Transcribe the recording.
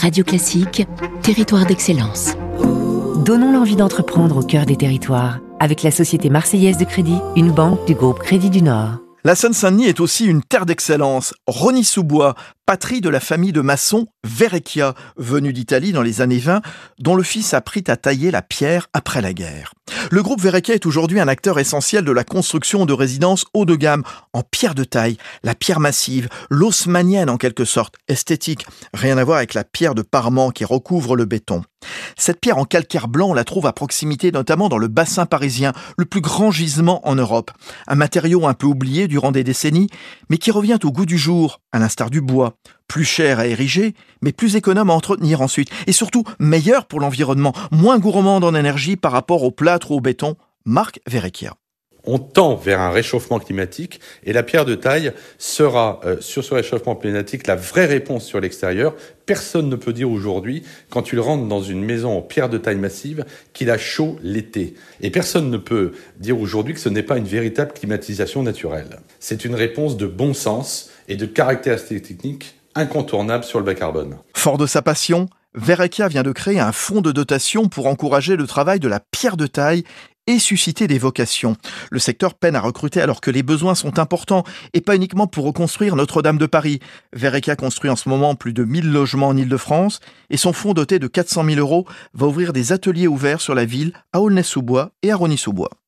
Radio Classique, territoire d'excellence. Donnons l'envie d'entreprendre au cœur des territoires avec la Société Marseillaise de Crédit, une banque du groupe Crédit du Nord. La Seine-Saint-Denis est aussi une terre d'excellence. Rony-sous-Bois, patrie de la famille de maçons Verrecchia, venue d'Italie dans les années 20, dont le fils apprit à tailler la pierre après la guerre. Le groupe Verrecchia est aujourd'hui un acteur essentiel de la construction de résidences haut de gamme, en pierre de taille, la pierre massive, l'osmanienne en quelque sorte, esthétique, rien à voir avec la pierre de parement qui recouvre le béton. Cette pierre en calcaire blanc, on la trouve à proximité notamment dans le bassin parisien, le plus grand gisement en Europe. Un matériau un peu oublié durant des décennies, mais qui revient au goût du jour, à l'instar du bois. Plus cher à ériger, mais plus économe à entretenir ensuite. Et surtout, meilleur pour l'environnement, moins gourmand en énergie par rapport au plâtre ou au béton. Marc Verrecchia on tend vers un réchauffement climatique et la pierre de taille sera euh, sur ce réchauffement climatique la vraie réponse sur l'extérieur. Personne ne peut dire aujourd'hui, quand tu rentres dans une maison en pierre de taille massive, qu'il a chaud l'été. Et personne ne peut dire aujourd'hui que ce n'est pas une véritable climatisation naturelle. C'est une réponse de bon sens et de caractéristiques techniques incontournables sur le bas carbone. Fort de sa passion, Verrecchia vient de créer un fonds de dotation pour encourager le travail de la pierre de taille et susciter des vocations. Le secteur peine à recruter alors que les besoins sont importants et pas uniquement pour reconstruire Notre-Dame de Paris. Verreca construit en ce moment plus de 1000 logements en Ile-de-France et son fonds doté de 400 000 euros va ouvrir des ateliers ouverts sur la ville à Aulnay-sous-Bois et à Rony-sous-Bois.